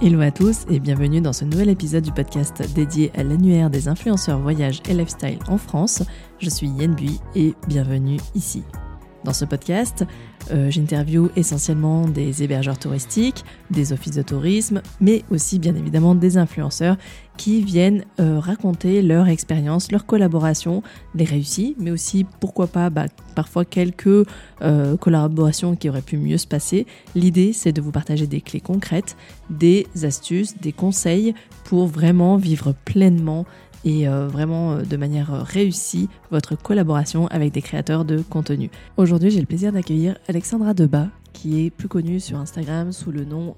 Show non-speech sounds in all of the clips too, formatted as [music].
Hello à tous et bienvenue dans ce nouvel épisode du podcast dédié à l'annuaire des influenceurs voyage et lifestyle en France. Je suis Yen Bui et bienvenue ici. Dans ce podcast, euh, j'interviewe essentiellement des hébergeurs touristiques, des offices de tourisme, mais aussi bien évidemment des influenceurs qui viennent euh, raconter leur expérience, leur collaboration, les réussies, mais aussi pourquoi pas bah, parfois quelques euh, collaborations qui auraient pu mieux se passer. L'idée c'est de vous partager des clés concrètes, des astuces, des conseils pour vraiment vivre pleinement et euh, vraiment euh, de manière euh, réussie votre collaboration avec des créateurs de contenu. Aujourd'hui, j'ai le plaisir d'accueillir Alexandra Debat, qui est plus connue sur Instagram sous le nom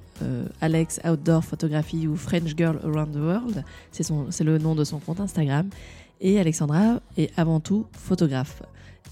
Alex Outdoor Photography ou French Girl Around the World. C'est le nom de son compte Instagram. Et Alexandra est avant tout photographe.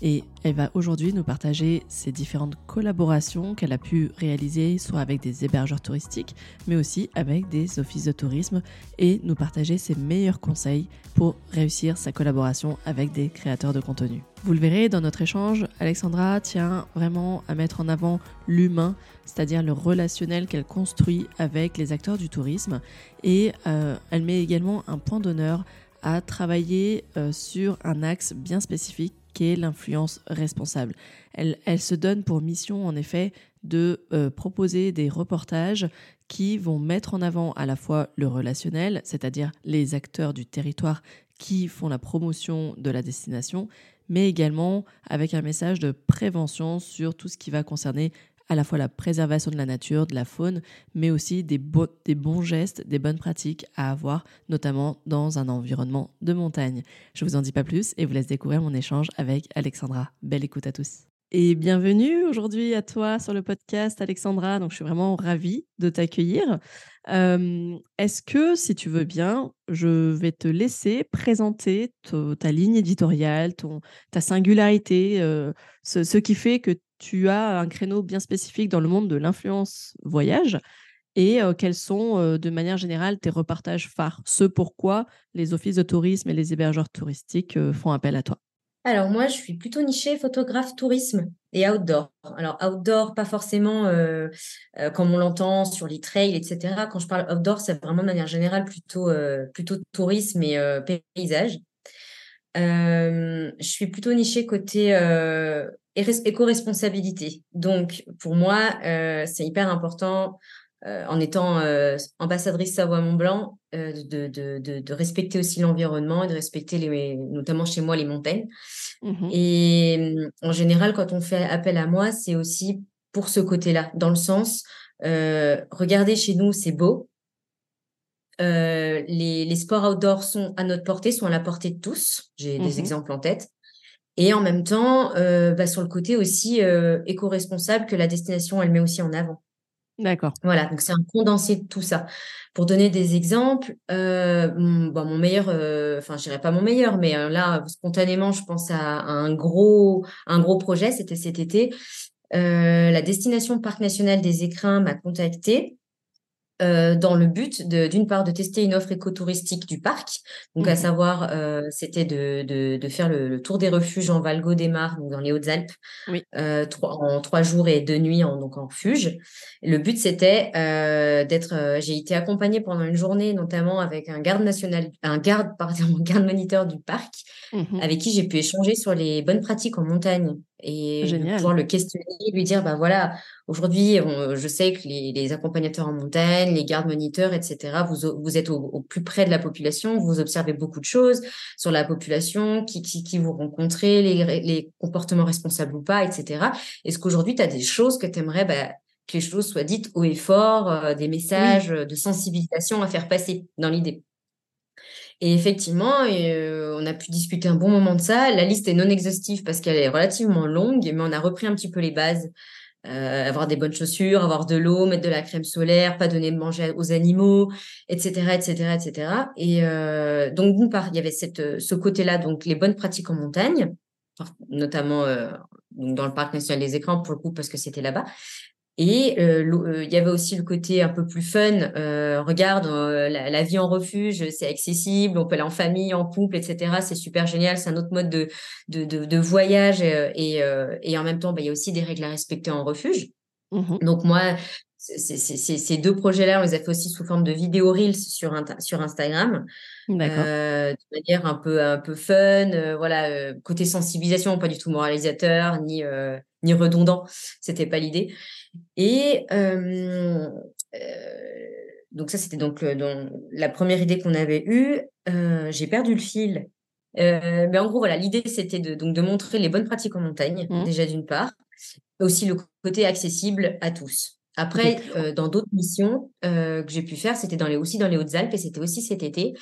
Et elle va aujourd'hui nous partager ses différentes collaborations qu'elle a pu réaliser, soit avec des hébergeurs touristiques, mais aussi avec des offices de tourisme, et nous partager ses meilleurs conseils pour réussir sa collaboration avec des créateurs de contenu. Vous le verrez dans notre échange, Alexandra tient vraiment à mettre en avant l'humain, c'est-à-dire le relationnel qu'elle construit avec les acteurs du tourisme, et euh, elle met également un point d'honneur à travailler euh, sur un axe bien spécifique qui est l'influence responsable. Elle, elle, se donne pour mission en effet de euh, proposer des reportages qui vont mettre en avant à la fois le relationnel, c'est-à-dire les acteurs du territoire qui font la promotion de la destination, mais également avec un message de prévention sur tout ce qui va concerner à la fois la préservation de la nature, de la faune, mais aussi des, bons gestes, des bonnes pratiques à avoir, notamment dans un environnement de montagne. Je vous en dis pas plus et vous laisse découvrir mon échange avec Alexandra. Belle écoute à tous. Et bienvenue aujourd'hui à toi sur le podcast, Alexandra. Donc, je suis vraiment ravie de t'accueillir. Est-ce que, si tu veux bien, je vais te laisser présenter ta ligne éditoriale, ta singularité, ce, qui fait que tu as un créneau bien spécifique dans le monde de l'influence voyage et quels sont de manière générale tes repartages phares, ce pourquoi les offices de tourisme et les hébergeurs touristiques font appel à toi? Alors moi, je suis plutôt nichée photographe tourisme et outdoor. Alors outdoor, pas forcément comme on l'entend sur les trails, etc. Quand je parle outdoor, c'est vraiment de manière générale plutôt, plutôt tourisme et paysage. je suis plutôt nichée côté éco-responsabilité. Donc, pour moi, euh, c'est hyper important, euh, en étant euh, ambassadrice Savoie-Mont-Blanc, de, de, de, respecter aussi l'environnement et de respecter, les, notamment chez moi, les montagnes. Mmh et en général, quand on fait appel à moi, c'est aussi pour ce côté-là, dans le sens, regardez chez nous, c'est beau. les, les, sports outdoor sont à notre portée, sont à la portée de tous. J'ai des mmh exemples en tête et en même temps euh, bah, sur le côté aussi euh, éco-responsable que la destination elle met aussi en avant. D'accord. Voilà, donc c'est un condensé de tout ça. Pour donner des exemples, euh, bon, mon meilleur, enfin je dirais pas mon meilleur, mais là spontanément je pense à, un gros, un gros projet, c'était cet été. la destination Parc national des Écrins m'a contacté euh, dans le but d'une part de tester une offre écotouristique du parc, donc à mmh savoir euh, c'était de, de, de, faire le, tour des refuges en Valgo des Mars, donc dans les Hautes-Alpes, oui. euh, en trois jours et deux nuits en, donc en refuge. Le but c'était euh, d'être, euh, j'ai été accompagnée pendant une journée notamment avec un garde national, un garde pardon, [laughs] garde moniteur du parc, mmh avec qui j'ai pu échanger sur les bonnes pratiques en montagne et pouvoir le questionner, lui dire bah voilà aujourd'hui je sais que les, les, accompagnateurs en montagne, les gardes moniteurs, etc. Vous, vous êtes au, plus près de la population, vous observez beaucoup de choses sur la population, qui, qui, qui vous rencontrez, les, les comportements responsables ou pas, etc. Est-ce qu'aujourd'hui tu as des choses que tu aimerais bah, que les choses soient dites haut et fort, euh, des messages de sensibilisation à faire passer dans l'idée? Et effectivement, euh, on a pu discuter un bon moment de ça. La liste est non exhaustive parce qu'elle est relativement longue, mais on a repris un petit peu les bases. Euh, avoir des bonnes chaussures, avoir de l'eau, mettre de la crème solaire, pas donner de manger aux animaux, etc., etc., etc. Et euh, donc d'une part, il y avait cette, ce côté-là, donc les bonnes pratiques en montagne, notamment euh, dans le parc national des écrans pour le coup parce que c'était là-bas. Et euh, euh, il y avait aussi le côté un peu plus fun. Euh, regarde, la, vie en refuge, c'est accessible, on peut aller en famille, en couple, etc. C'est super génial, c'est un autre mode de, de, de, voyage. Et, et, en même temps, bah, il y a aussi des règles à respecter en refuge. Mmh Donc moi, ces deux projets-là, on les a fait aussi sous forme de vidéo reels sur, sur Instagram, euh, de manière un peu, un peu fun, euh, voilà, euh, côté sensibilisation, pas du tout moralisateur ni, ni redondant, c'était pas l'idée. Et donc ça, c'était donc la première idée qu'on avait eue. J'ai perdu le fil. mais en gros, voilà, l'idée, c'était de, donc de montrer les bonnes pratiques en montagne, mmh. déjà d'une part, aussi le côté accessible à tous. Après, euh, dans d'autres missions euh, que j'ai pu faire, c'était dans les, aussi dans les Hautes-Alpes et c'était aussi cet été,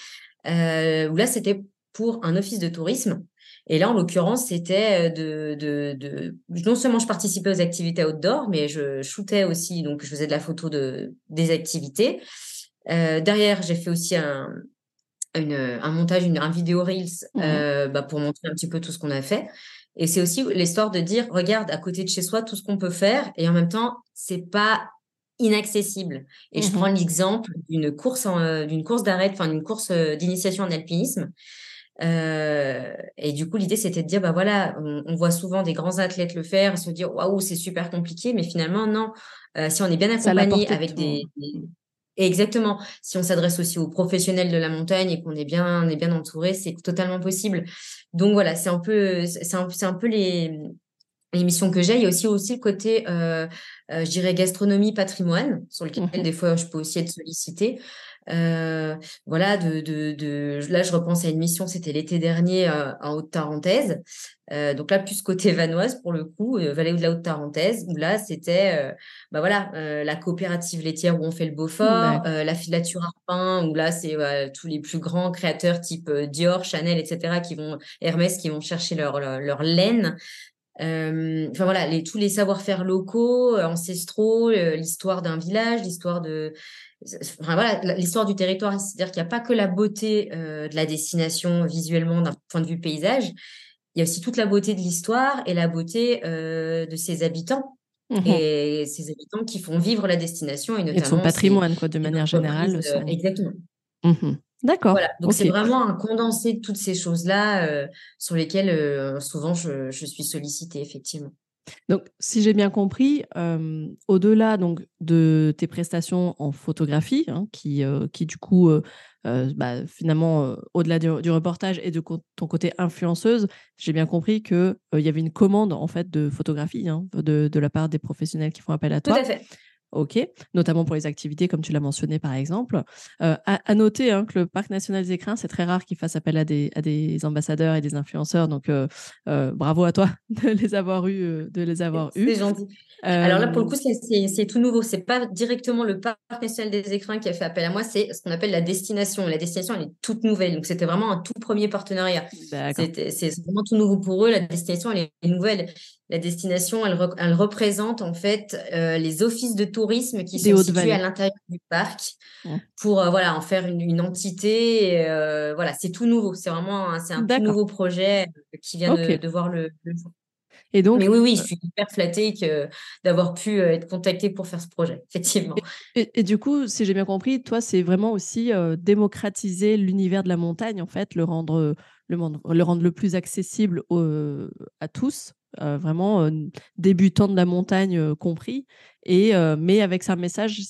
euh, où là, c'était pour un office de tourisme. Et là, en l'occurrence, c'était de, de, de, Non seulement je participais aux activités outdoor, mais je shootais aussi, donc je faisais de la photo de, des activités. derrière, j'ai fait aussi un, un montage, une, un vidéo Reels mmh bah, pour montrer un petit peu tout ce qu'on a fait. Et c'est aussi l'histoire de dire, regarde à côté de chez soi tout ce qu'on peut faire, et en même temps, c'est pas inaccessible. Et je mmh prends l'exemple d'une course, euh, d'une course d'arrêt, enfin d'une course euh, d'initiation en alpinisme. Euh, et du coup, l'idée, c'était de dire, bah voilà, on, voit souvent des grands athlètes le faire, se dire, waouh, c'est super compliqué, mais finalement, non. si on est bien accompagné avec des, exactement. Si on s'adresse aussi aux professionnels de la montagne et qu'on est bien, on est bien entouré, c'est totalement possible. Donc voilà, c'est un peu, c'est un, un, peu les, les missions que j'ai. Il y a aussi, aussi le côté, euh, euh, je dirais, gastronomie, patrimoine, sur lequel mmh des fois je peux aussi être sollicitée. Euh, voilà, de, de, de, là, je repense à une mission, c'était l'été dernier euh, en Haute-Tarentaise. Euh, donc là, plus côté [laughs] vanoise pour le coup, vallée de la Haute-Tarentaise, où là, c'était bah voilà, la coopérative laitière où on fait le Beaufort, la filature Arpin, où là, c'est tous les plus grands créateurs type Dior, Chanel, etc., qui vont, Hermès, qui vont chercher leur, leur, leur laine. enfin voilà, les, tous les savoir-faire locaux, ancestraux, l'histoire d'un village, l'histoire de voilà, l'histoire du territoire, c'est-à-dire qu'il n'y a pas que la beauté euh, de la destination visuellement d'un point de vue paysage, il y a aussi toute la beauté de l'histoire et la beauté euh, de ses habitants. Mmh et ces habitants qui font vivre la destination et notamment son patrimoine quoi de manière générale euh, exactement mmh D'accord. Voilà. Donc c'est vraiment un condensé de toutes ces choses-là sur lesquelles souvent je, je, suis sollicitée, effectivement. Donc, si j'ai bien compris, au-delà donc de tes prestations en photographie, hein, qui, qui du coup, bah, finalement, au-delà du, reportage et de ton côté influenceuse, j'ai bien compris qu'il il y avait une commande en fait de photographie hein, de, de, la part des professionnels qui font appel à toi. Tout à fait. OK, notamment pour les activités, comme tu l'as mentionné par exemple. Euh, à, noter hein, que le Parc national des écrins, c'est très rare qu'il fasse appel à des, à des ambassadeurs et des influenceurs. Donc, euh, euh, bravo à toi [laughs] de les avoir eus. de les avoir C'est gentil. Alors là, pour le coup, c'est tout nouveau. C'est pas directement le Parc national des écrins qui a fait appel à moi, c'est ce qu'on appelle la destination. La destination, elle est toute nouvelle. Donc, c'était vraiment un tout premier partenariat. C'est vraiment tout nouveau pour eux. La destination, elle est nouvelle. La destination, elle, elle représente en fait euh, les offices de tourisme qui sont situés à l'intérieur du parc pour euh, voilà en faire une, entité. Euh, voilà, c'est tout nouveau. C'est vraiment un, un tout nouveau projet qui vient de, voir le, jour. Et donc, Mais oui, oui, je suis hyper flattée d'avoir pu être contactée pour faire ce projet, effectivement. Et, du coup, si j'ai bien compris, toi, c'est vraiment aussi démocratiser l'univers de la montagne, en fait, le rendre le, le rendre le plus accessible à tous vraiment euh, débutant de la montagne euh, compris, et, mais avec un message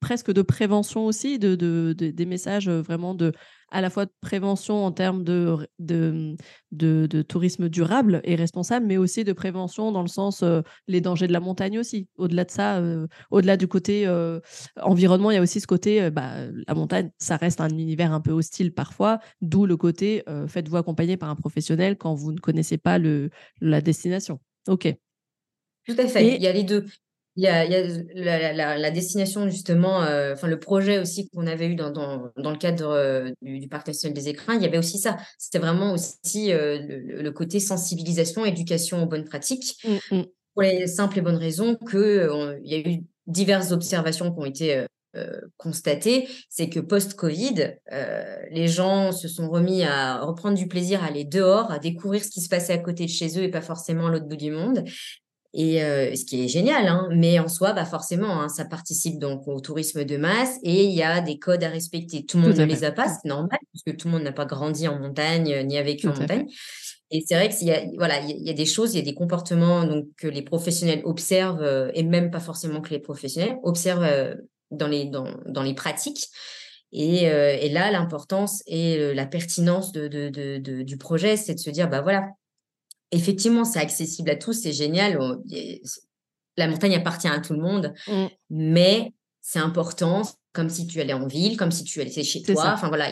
presque de prévention aussi, de, des messages vraiment de à la fois de prévention en termes de, de, de, tourisme durable et responsable, mais aussi de prévention dans le sens euh, les dangers de la montagne aussi. Au-delà de ça, euh, au-delà du côté euh, environnement, il y a aussi ce côté, bah, la montagne, ça reste un univers un peu hostile parfois, d'où le côté faites-vous accompagner par un professionnel quand vous ne connaissez pas le, la destination. OK. Tout à fait. Il y a les deux. Il y a, il y a la, destination, justement, euh, enfin le projet aussi qu'on avait eu dans, dans, dans le cadre euh, du, Parc national des écrins, il y avait aussi ça. C'était vraiment aussi euh, le, côté sensibilisation, éducation aux bonnes pratiques, mmh, mmh. pour les simples et bonnes raisons qu'il y a eu diverses observations qui ont été constatées. C'est que post-Covid, les gens se sont remis à reprendre du plaisir à aller dehors, à découvrir ce qui se passait à côté de chez eux et pas forcément à l'autre bout du monde. Et euh, ce qui est génial, hein, mais en soi, bah forcément, hein, ça participe donc au tourisme de masse et il y a des codes à respecter. Tout le monde ne les a pas, c'est normal, parce que tout le monde n'a pas grandi en montagne euh, ni a vécu en montagne. Et c'est vrai qu'il y a, voilà, il y a des choses, il y a des comportements donc, que les professionnels observent, et même pas forcément que les professionnels observent dans, les, dans, dans les pratiques. Et, et là, l'importance et la pertinence de, de, de, du projet, c'est de se dire, bah voilà, effectivement, c'est accessible à tous, c'est génial. la montagne appartient à tout le monde, mmh. mais c'est important, comme si tu allais en ville, comme si tu allais chez toi. Enfin voilà,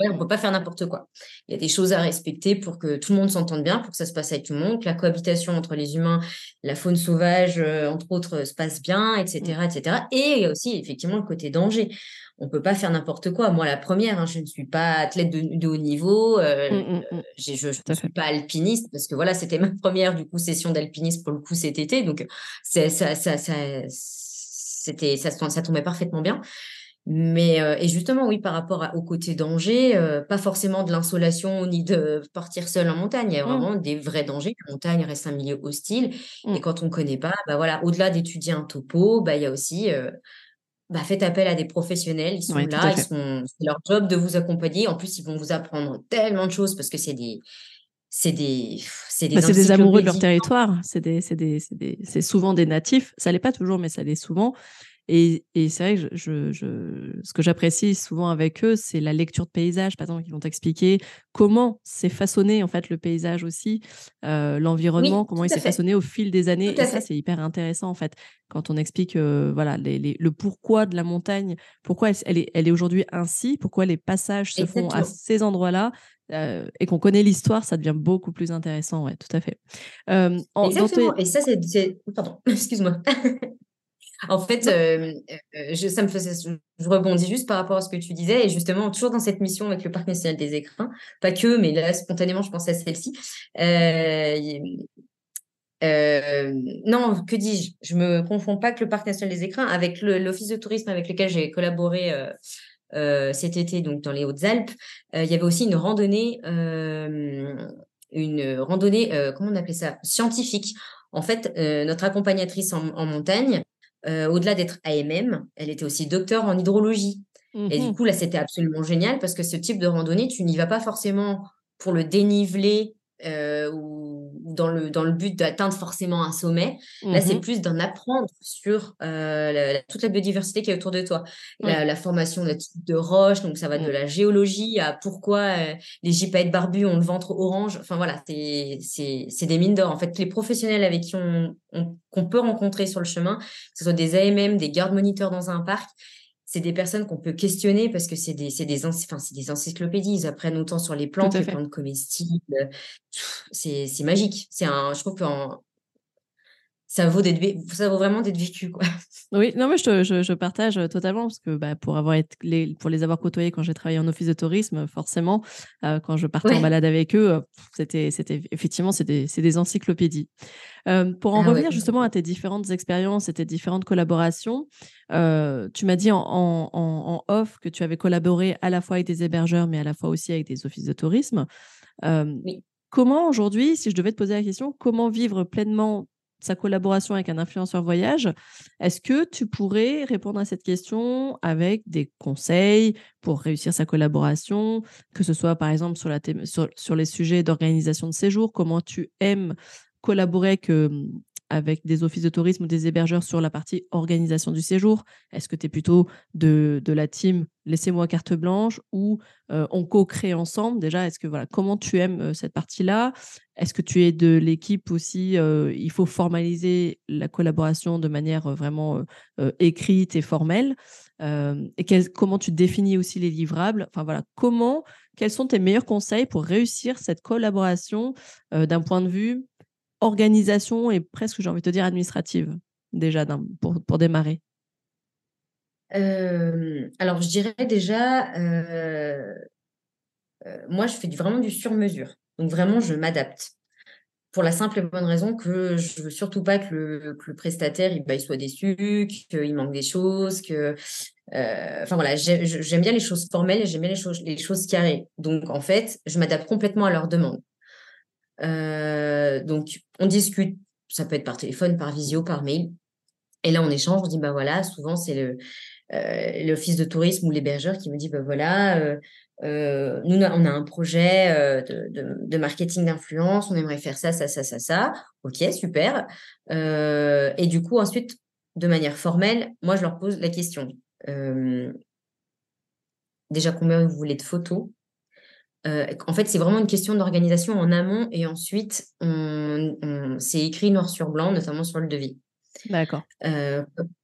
on ne peut pas faire n'importe quoi. Il y a des choses à respecter pour que tout le monde s'entende bien, pour que ça se passe avec tout le monde, que la cohabitation entre les humains, la faune sauvage, euh, entre autres, se passe bien, etc., mmh. etc. Et il y a aussi effectivement le côté danger. On ne peut pas faire n'importe quoi. Moi, la première, hein, je ne suis pas athlète de, haut niveau. Euh, mmh, mmh, je ne suis pas alpiniste parce que voilà, c'était [laughs] ma première du coup session d'alpinisme pour le coup cet été. Donc, ça, ça, ça, ça c'était ça, ça tombait parfaitement bien. Mais euh, et justement, oui, par rapport au côté danger, euh, pas forcément de l'insolation ni de partir seul en montagne. Il y a mmh. vraiment des vrais dangers. La montagne reste un milieu hostile. Mmh. Et quand on ne connaît pas, bah voilà, au-delà d'étudier un topo, bah, il y a aussi euh, bah, faites appel à des professionnels. Ils sont là, ils sont, c'est leur job de vous accompagner. En plus, ils vont vous apprendre tellement de choses parce que c'est des c'est des c'est des, bah, des, amoureux de leur territoire c'est des, des, des souvent des natifs ça l'est pas toujours mais ça l'est souvent et, c'est vrai que je, ce que j'apprécie souvent avec eux, c'est la lecture de paysage, par exemple, ils vont t'expliquer comment s'est façonné en fait le paysage aussi, euh, l'environnement, comment il s'est façonné au fil des années. et ça, c'est hyper intéressant en fait, quand on explique euh, voilà le pourquoi de la montagne, pourquoi elle, est, elle est aujourd'hui ainsi, pourquoi les passages se font à ces endroits-là, euh, et qu'on connaît l'histoire, ça devient beaucoup plus intéressant, ouais, tout à fait. Exactement. Et ça, c'est. Pardon, [laughs] excuse-moi. En fait, euh, euh, je, ça me faisait, je rebondis juste par rapport à ce que tu disais, et justement, toujours dans cette mission avec le Parc national des écrins, pas que, mais là, spontanément, je pensais à celle-ci. Euh, non, que dis-je? Je me confonds pas que le Parc national des écrins avec l'Office de tourisme avec lequel j'ai collaboré cet été, donc dans les Hautes-Alpes. il y avait aussi une randonnée, une randonnée, comment on appelait ça? Scientifique. En fait, notre accompagnatrice en montagne, euh, au-delà d'être AMM, elle était aussi docteur en hydrologie. Et du mmh coup, là, c'était absolument génial parce que ce type de randonnée, tu n'y vas pas forcément pour le déniveler euh, ou dans le, dans le but d'atteindre forcément un sommet. Là, c'est mmh plus d'en apprendre sur euh, toute la biodiversité qui est autour de toi. La, formation de type de roche, donc ça va de la géologie à pourquoi euh, les gypaètes barbus ont le ventre orange. Enfin voilà, c'est des mines d'or. En fait, les professionnels avec qui on, qu'on peut rencontrer sur le chemin, que ce soit des AMM, des gardes moniteurs dans un parc, c'est des personnes qu'on peut questionner parce que c'est des, des, des encyclopédies. Ils apprennent autant sur les plantes, les plantes comestibles. C'est magique. C'est un, je trouve que ça vaut, ça vaut vraiment d'être vécu. Quoi. [laughs] Oui, non, mais je, je, partage totalement parce que bah, pour, avoir été les, pour les avoir côtoyés quand j'ai travaillé en office de tourisme, forcément, euh, quand je partais en balade avec eux, euh, c'était, c'était effectivement, c'est des, des, encyclopédies. Euh, pour en ah revenir justement à tes différentes expériences et tes différentes collaborations, tu m'as dit en, en, en, off que tu avais collaboré à la fois avec des hébergeurs, mais à la fois aussi avec des offices de tourisme. oui. Comment aujourd'hui, si je devais te poser la question, comment vivre pleinement sa collaboration avec un influenceur voyage. Est-ce que tu pourrais répondre à cette question avec des conseils pour réussir sa collaboration, que ce soit par exemple sur, la sur, les sujets d'organisation de séjour, comment tu aimes collaborer avec, avec des offices de tourisme ou des hébergeurs sur la partie organisation du séjour? Est-ce que tu es plutôt de, de, la team laissez-moi carte blanche ou euh, on co-crée ensemble? Déjà, est-ce que voilà, comment tu aimes euh, cette partie-là? Est-ce que tu es de l'équipe aussi euh, Il faut formaliser la collaboration de manière vraiment écrite et formelle. et comment tu définis aussi les livrables? Enfin voilà, comment Quels sont tes meilleurs conseils pour réussir cette collaboration d'un point de vue organisation et presque, j'ai envie de te dire, administrative, déjà, pour, pour démarrer? Euh, Alors, je dirais déjà, euh, euh, moi, je fais vraiment du sur-mesure. Donc, vraiment, je m'adapte. Pour la simple et bonne raison que je veux surtout pas que le, prestataire bah, il, soit déçu, qu'il manque des choses, que enfin voilà, j'aime bien les choses formelles et j'aime bien les choses, carrées. Donc en fait, je m'adapte complètement à leurs demandes. Euh, donc, on discute, ça peut être par téléphone, par visio, par mail. Et là, on échange, on dit, bah voilà, souvent, c'est le, l'office de tourisme ou l'hébergeur qui me dit, bah voilà, nous, on a un projet de, marketing d'influence, on aimerait faire ça, ça, ça, ça, ça. Ok, super. et du coup, ensuite, de manière formelle, moi, je leur pose la question. déjà, combien vous voulez de photos? En fait, c'est vraiment une question d'organisation en amont et ensuite, c'est écrit noir sur blanc, notamment sur le devis. D'accord.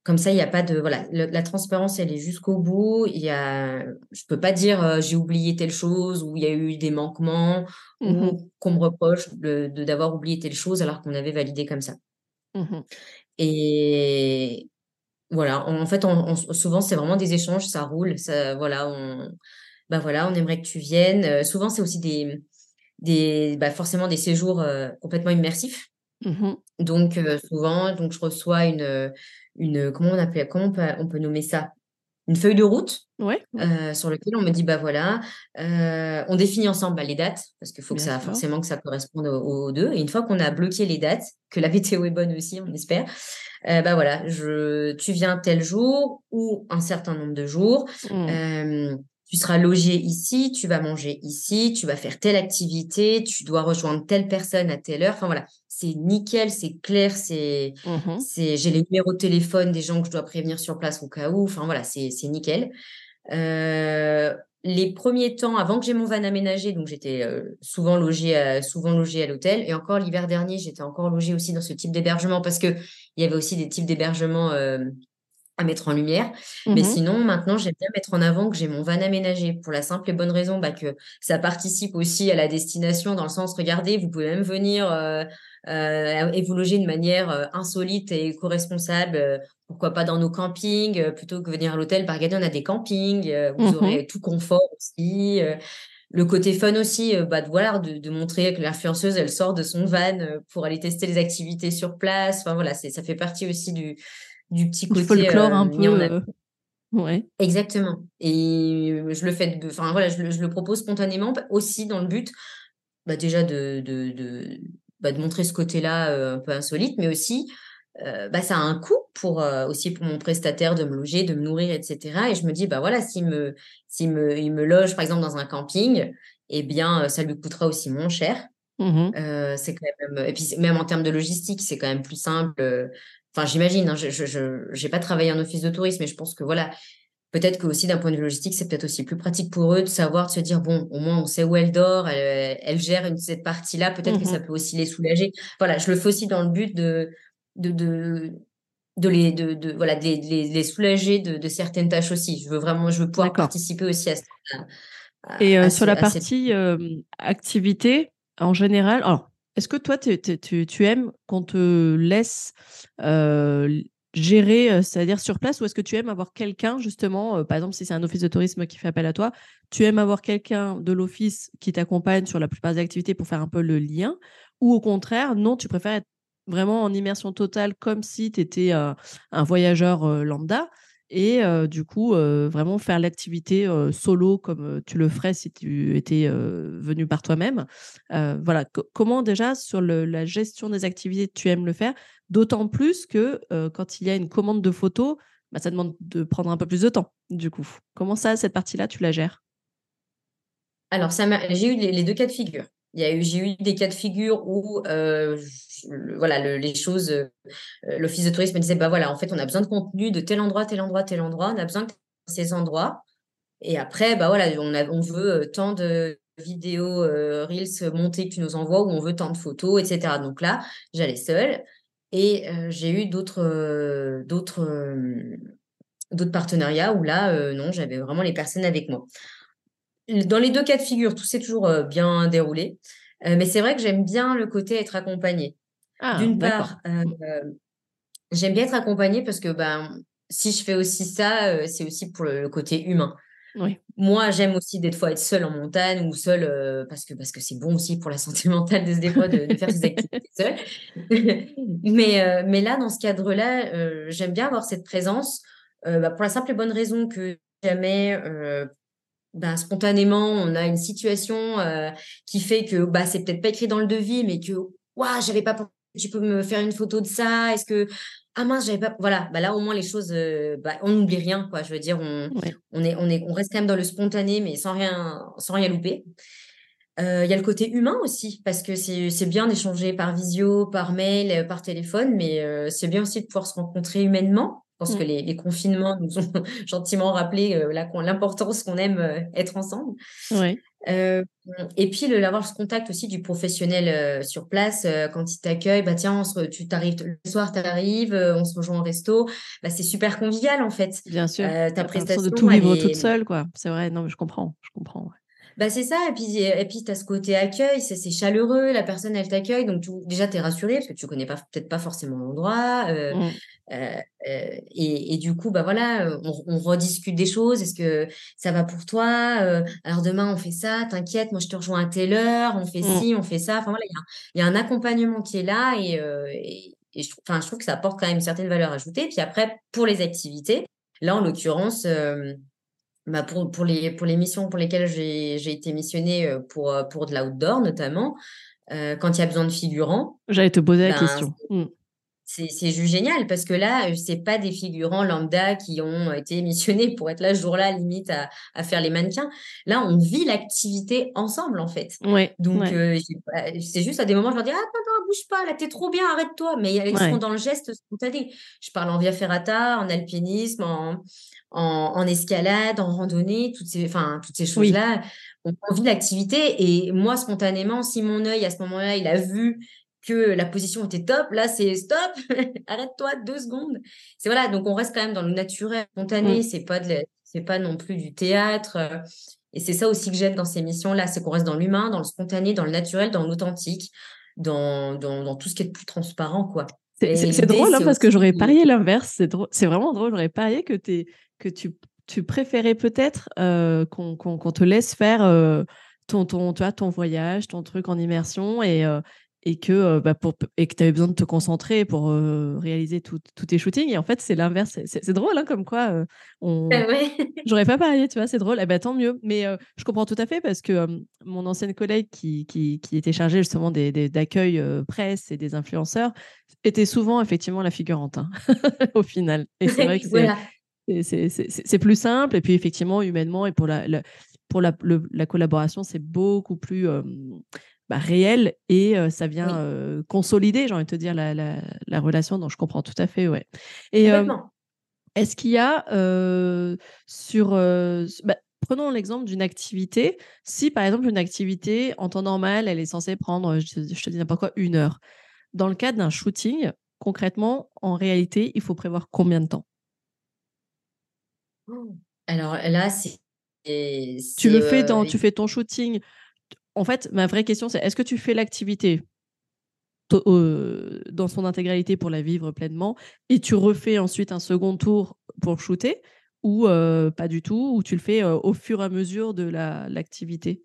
comme ça, il n'y a pas de voilà, la transparence, elle est jusqu'au bout. Il y a, je peux pas dire j'ai oublié telle chose ou il y a eu des manquements ou mmh qu'on me reproche de d'avoir oublié telle chose alors qu'on avait validé comme ça. Mmh et voilà, en fait, souvent c'est vraiment des échanges, ça roule, ça voilà, on bah voilà, on aimerait que tu viennes. souvent c'est aussi des des bah forcément des séjours complètement immersifs. Mmh donc souvent, donc je reçois une, une comment on appelle comment on peut, nommer ça? Une feuille de route ouais, sur lequel on me dit bah voilà, on définit ensemble bah, les dates parce qu'il faut que ça forcément que ça corresponde aux, deux. Et une fois qu'on a bloqué les dates, [laughs] que la météo est bonne aussi, on espère, bah voilà, je, tu viens tel jour ou un certain nombre de jours. Mmh tu seras logé ici, tu vas manger ici, tu vas faire telle activité, tu dois rejoindre telle personne à telle heure. Enfin voilà, c'est nickel, c'est clair, c'est, mmh c'est, j'ai les numéros de téléphone des gens que je dois prévenir sur place au cas où. Enfin voilà, c'est, c'est nickel. Euh, les premiers temps, avant que j'ai mon van aménagé, donc j'étais euh, souvent logée, à, souvent logée à l'hôtel. Et encore l'hiver dernier, j'étais encore logée aussi dans ce type d'hébergement parce que il y avait aussi des types d'hébergements euh, à mettre en lumière. Mais mmh sinon, maintenant, j'aime bien mettre en avant que j'ai mon van aménagé pour la simple et bonne raison bah, que ça participe aussi à la destination dans le sens, regardez, vous pouvez même venir euh, euh, et vous loger de manière euh, insolite et éco-responsable. pourquoi pas dans nos campings plutôt que venir à l'hôtel. Par regardez, on a des campings, vous mmh aurez tout confort aussi. le côté fun aussi, bah, de, voilà, de, de montrer que l'influenceuse, elle sort de son van pour aller tester les activités sur place. Enfin voilà, ça fait partie aussi du, du petit côté folklore un peu. Euh, ouais. Exactement. Et je le fais, enfin voilà, je le, propose spontanément aussi dans le but, bah, déjà de, de, de, bah, de montrer ce côté-là euh, un peu insolite, mais aussi euh, bah, ça a un coût pour aussi pour mon prestataire de me loger, de me nourrir, etc. Et je me dis, bah voilà, s'il me, s'il me, il me loge par exemple dans un camping, eh bien, ça lui coûtera aussi moins cher. Mmh c'est quand même, et puis même en termes de logistique, c'est quand même plus simple. Enfin, j'imagine, hein, je n'ai pas travaillé en office de tourisme, mais je pense que voilà, peut-être que aussi d'un point de vue logistique, c'est peut-être aussi plus pratique pour eux de savoir, de se dire, bon, au moins on sait où elle dort, elle, gère une, cette partie-là, peut-être que ça mmh peut aussi les soulager. Voilà, je le fais aussi dans le but de, de, de, les, de, voilà, les, les, soulager de, certaines tâches aussi. Je veux vraiment, je veux pouvoir participer aussi à ça. Et euh, sur la partie euh, activité, en général, alors, est-ce que toi, tu, aimes qu'on te laisse gérer, c'est-à-dire sur place, ou est-ce que tu aimes avoir quelqu'un, justement, par exemple, si c'est un office de tourisme qui fait appel à toi, tu aimes avoir quelqu'un de l'office qui t'accompagne sur la plupart des activités pour faire un peu le lien, ou au contraire, non, tu préfères être vraiment en immersion totale comme si tu étais un voyageur lambda? Et du coup vraiment faire l'activité solo comme tu le ferais si tu étais venu par toi-même. voilà, comment déjà sur la gestion des activités tu aimes le faire, d'autant plus que quand il y a une commande de photos, bah, ça demande de prendre un peu plus de temps du coup. Comment ça, cette partie-là, tu la gères? Alors, j'ai eu les deux cas de figure. Il y a eu, j'ai eu des cas de figure où, euh, voilà, les choses, euh, l'office de tourisme me disait, bah voilà, en fait, on a besoin de contenu de tel endroit, tel endroit, tel endroit, on a besoin de ces endroits. Et après, bah voilà, on, a, on veut euh, tant de vidéos, reels montées que tu nous envoies, ou on veut tant de photos, etc. Donc là, j'allais seule. Et j'ai eu d'autres, d'autres, d'autres partenariats où là, non, j'avais vraiment les personnes avec moi. Dans les deux cas de figure, tout s'est toujours euh, bien déroulé. Euh, mais c'est vrai que j'aime bien le côté être accompagné. Ah, D'une part, euh, j'aime bien être accompagnée parce que ben, si je fais aussi ça, c'est aussi pour le, côté humain. Moi, j'aime aussi des fois être seule en montagne ou seule parce que parce que c'est bon aussi pour la [laughs] santé mentale de, des fois de, faire ces activités [laughs] seule. mais, mais là, dans ce cadre-là, j'aime bien avoir cette présence bah, pour la simple et bonne raison que jamais bah, spontanément, on a une situation euh, qui fait que bah, c'est peut-être pas écrit dans le devis, mais que waouh, j'avais pas pensé, tu peux me faire une photo de ça Est-ce que ah mince, j'avais pas. Voilà, bah là au moins les choses, bah, on n'oublie rien, quoi. Je veux dire, on, on, est, on, est, on reste quand même dans le spontané, mais sans rien, sans rien louper. Il y a le côté humain aussi, parce que c'est bien d'échanger par visio, par mail, par téléphone, mais c'est bien aussi de pouvoir se rencontrer humainement. Je pense que mmh. les, les, confinements [laughs] nous ont gentiment rappelé euh, l'importance qu'on aime euh, être ensemble. Euh, et puis, l'avoir ce contact aussi du professionnel sur place, quand il t'accueille, bah tiens, on tu t'arrives le soir, tu arrives, on se rejoint au resto, bah, c'est super convivial en fait. Bien sûr. ta prestation. de tout vivre toute seule, quoi. C'est vrai, non, mais je comprends, je comprends. Bah, c'est ça. Et puis, et puis tu as ce côté accueil, c'est chaleureux, la personne, elle t'accueille. Donc, déjà, tu es rassuré parce que tu connais pas peut-être pas forcément l'endroit. Mmh. Euh, euh, et, et, du coup, bah voilà, on, rediscute des choses. Est-ce que ça va pour toi? Alors, demain, on fait ça, t'inquiète, moi, je te rejoins à telle heure, on fait mmh. ci, on fait ça. Enfin, voilà, il y, y, a un accompagnement qui est là et, et, je, enfin, je trouve que ça apporte quand même une certaine valeur ajoutée. Puis après, pour les activités, là, en l'occurrence, bah pour, pour, les, pour les missions pour lesquelles j'ai été missionnée euh, pour, euh, pour de l'outdoor notamment, euh, quand il y a besoin de figurants. J'allais te poser la ben, question. C'est juste génial parce que là, c'est pas des figurants lambda qui ont été missionnés pour être là ce jour-là, limite à, à, faire les mannequins. Là, on vit l'activité ensemble en fait. Ouais, Donc, c'est juste à des moments, je leur dis Ah, non, non, bouge pas, là, t'es trop bien, arrête-toi. Mais ils sont dans le geste spontané. Je parle en via ferrata, en alpinisme, en, en, escalade, en randonnée, toutes ces, enfin, toutes ces choses-là. On vit l'activité et moi, spontanément, si mon œil à ce moment-là, il a vu que la position était top, là, c'est stop, [laughs] arrête-toi deux secondes. C'est voilà, donc on reste quand même dans le naturel, spontané, c'est pas de c'est pas non plus du théâtre. Et c'est ça aussi que j'aime dans ces missions-là, c'est qu'on reste dans l'humain, dans le spontané, dans le naturel, dans l'authentique, dans, dans, dans, tout ce qui est plus transparent, quoi. C'est drôle hein, parce que j'aurais parié l'inverse. C'est vraiment drôle. J'aurais parié que tu es que tu, tu préférais peut-être euh, qu'on te laisse faire euh, ton, ton, tu vois, ton voyage, ton truc en immersion et, euh, et que bah, pour, et que tu avais besoin de te concentrer pour réaliser tous tes shootings. Et en fait, c'est l'inverse. C'est drôle, hein, comme quoi on... Bah [laughs] j'aurais pas parié, tu vois, c'est drôle. Eh ben, tant mieux. Mais je comprends tout à fait parce que mon ancienne collègue qui, qui, qui, était chargée justement d'accueil des, presse et des influenceurs était souvent effectivement la figurante hein, [laughs] au final. Et c'est [laughs] vrai que c'est c'est plus simple. Et puis, effectivement, humainement et pour la, pour la, la collaboration, c'est beaucoup plus bah, réel et ça vient consolider, j'ai envie de te dire, la, la, la, relation. Donc, je comprends tout à fait. Ouais. Et est-ce qu'il y a sur. Bah, prenons l'exemple d'une activité. Si, par exemple, une activité, en temps normal, elle est censée prendre, je, je te dis n'importe quoi, une heure. Dans le cadre d'un shooting, concrètement, en réalité, il faut prévoir combien de temps? Alors là, c'est. Tu le fais dans, tu fais ton shooting. En fait, ma vraie question, c'est est-ce que tu fais l'activité dans son intégralité pour la vivre pleinement et tu refais ensuite un second tour pour shooter ou pas du tout, ou tu le fais au fur et à mesure de l'activité?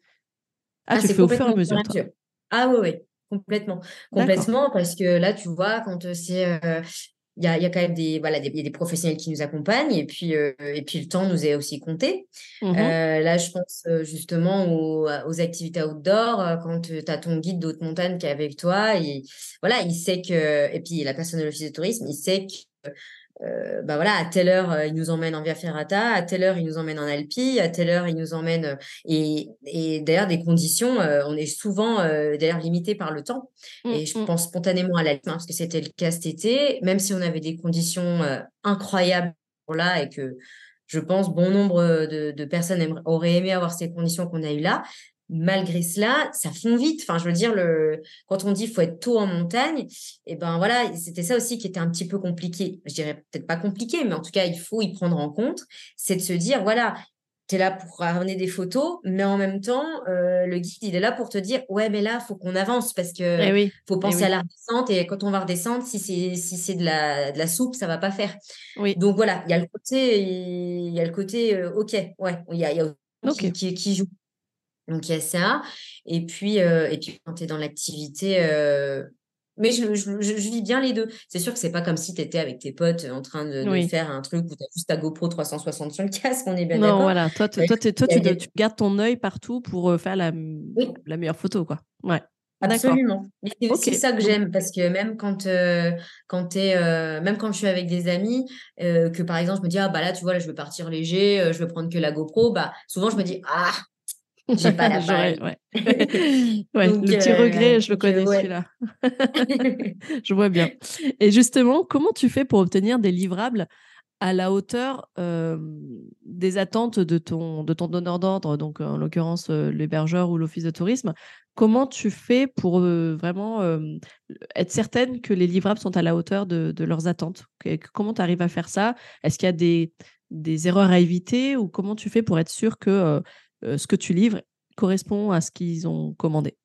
Ah, ah tu le fais au fur et à mesure. Ah oui, oui, complètement. Complètement, parce que là, tu vois, quand c'est il y a, y a, quand même des, voilà, des, des, professionnels qui nous accompagnent et puis, euh, et puis le temps nous est aussi compté. Mmh euh, là, je pense euh, justement aux, aux activités outdoor, quand tu as ton guide d'autres montagnes qui est avec toi. Et, voilà, il sait que, et puis la personne de l'office de tourisme, il sait que euh, bah voilà, à telle heure, euh, il nous emmène en Via Ferrata, à telle heure, il nous emmène en Alpi, à telle heure, il nous emmène. Euh, et, et d'ailleurs, des conditions, on est souvent d'ailleurs limité par le temps. Mmh, et je mmh. pense spontanément à l'Alpi, hein, parce que c'était le cas cet été, même si on avait des conditions incroyables pour là et que je pense bon nombre de, de personnes auraient aimé avoir ces conditions qu'on a eues là malgré cela, ça fond vite. Enfin, je veux dire, le... quand on dit faut être tôt en montagne, et eh ben voilà, c'était ça aussi qui était un petit peu compliqué. Je dirais peut-être pas compliqué, mais en tout cas, il faut y prendre en compte. C'est de se dire, voilà, tu es là pour ramener des photos, mais en même temps, euh, le guide, il est là pour te dire, ouais, mais là, faut qu'on avance parce que eh faut eh penser à la redescente et quand on va redescendre, si c'est si c'est de la, de la soupe, ça va pas faire. Oui. Donc voilà, il y a le côté, il y a le côté, euh, ok, ouais, il y a, y a qui, qui, joue donc il y a ça. Et puis, euh, et puis quand tu es dans l'activité, euh, mais je, je, vis bien les deux. C'est sûr que c'est pas comme si tu étais avec tes potes en train de, faire un truc où tu as juste ta GoPro 360 sur le casque, on est bien d'accord? Non, voilà, toi, toi, toi, tu, gardes ton œil partout pour euh, faire la, la meilleure photo, quoi. Ouais. Absolument. c'est aussi ça que j'aime parce que même quand, euh, quand es, euh, même quand je suis avec des amis, euh, que par exemple je me dis ah bah là tu vois là je veux partir léger, je veux prendre que la GoPro, bah souvent je me dis ah j'ai [laughs] pas la ouais. [laughs] [laughs] ouais le petit regret, je le connais celui-là. je vois bien. Et justement, comment tu fais pour obtenir des livrables à la hauteur des attentes de ton, de ton donneur d'ordre, donc en l'occurrence l'hébergeur ou l'office de tourisme? Comment tu fais pour vraiment être certaine que les livrables sont à la hauteur de, leurs attentes? Comment tu arrives à faire ça? Est-ce qu'il y a des, des, erreurs à éviter ou comment tu fais pour être sûr que ce que tu livres correspond à ce qu'ils ont commandé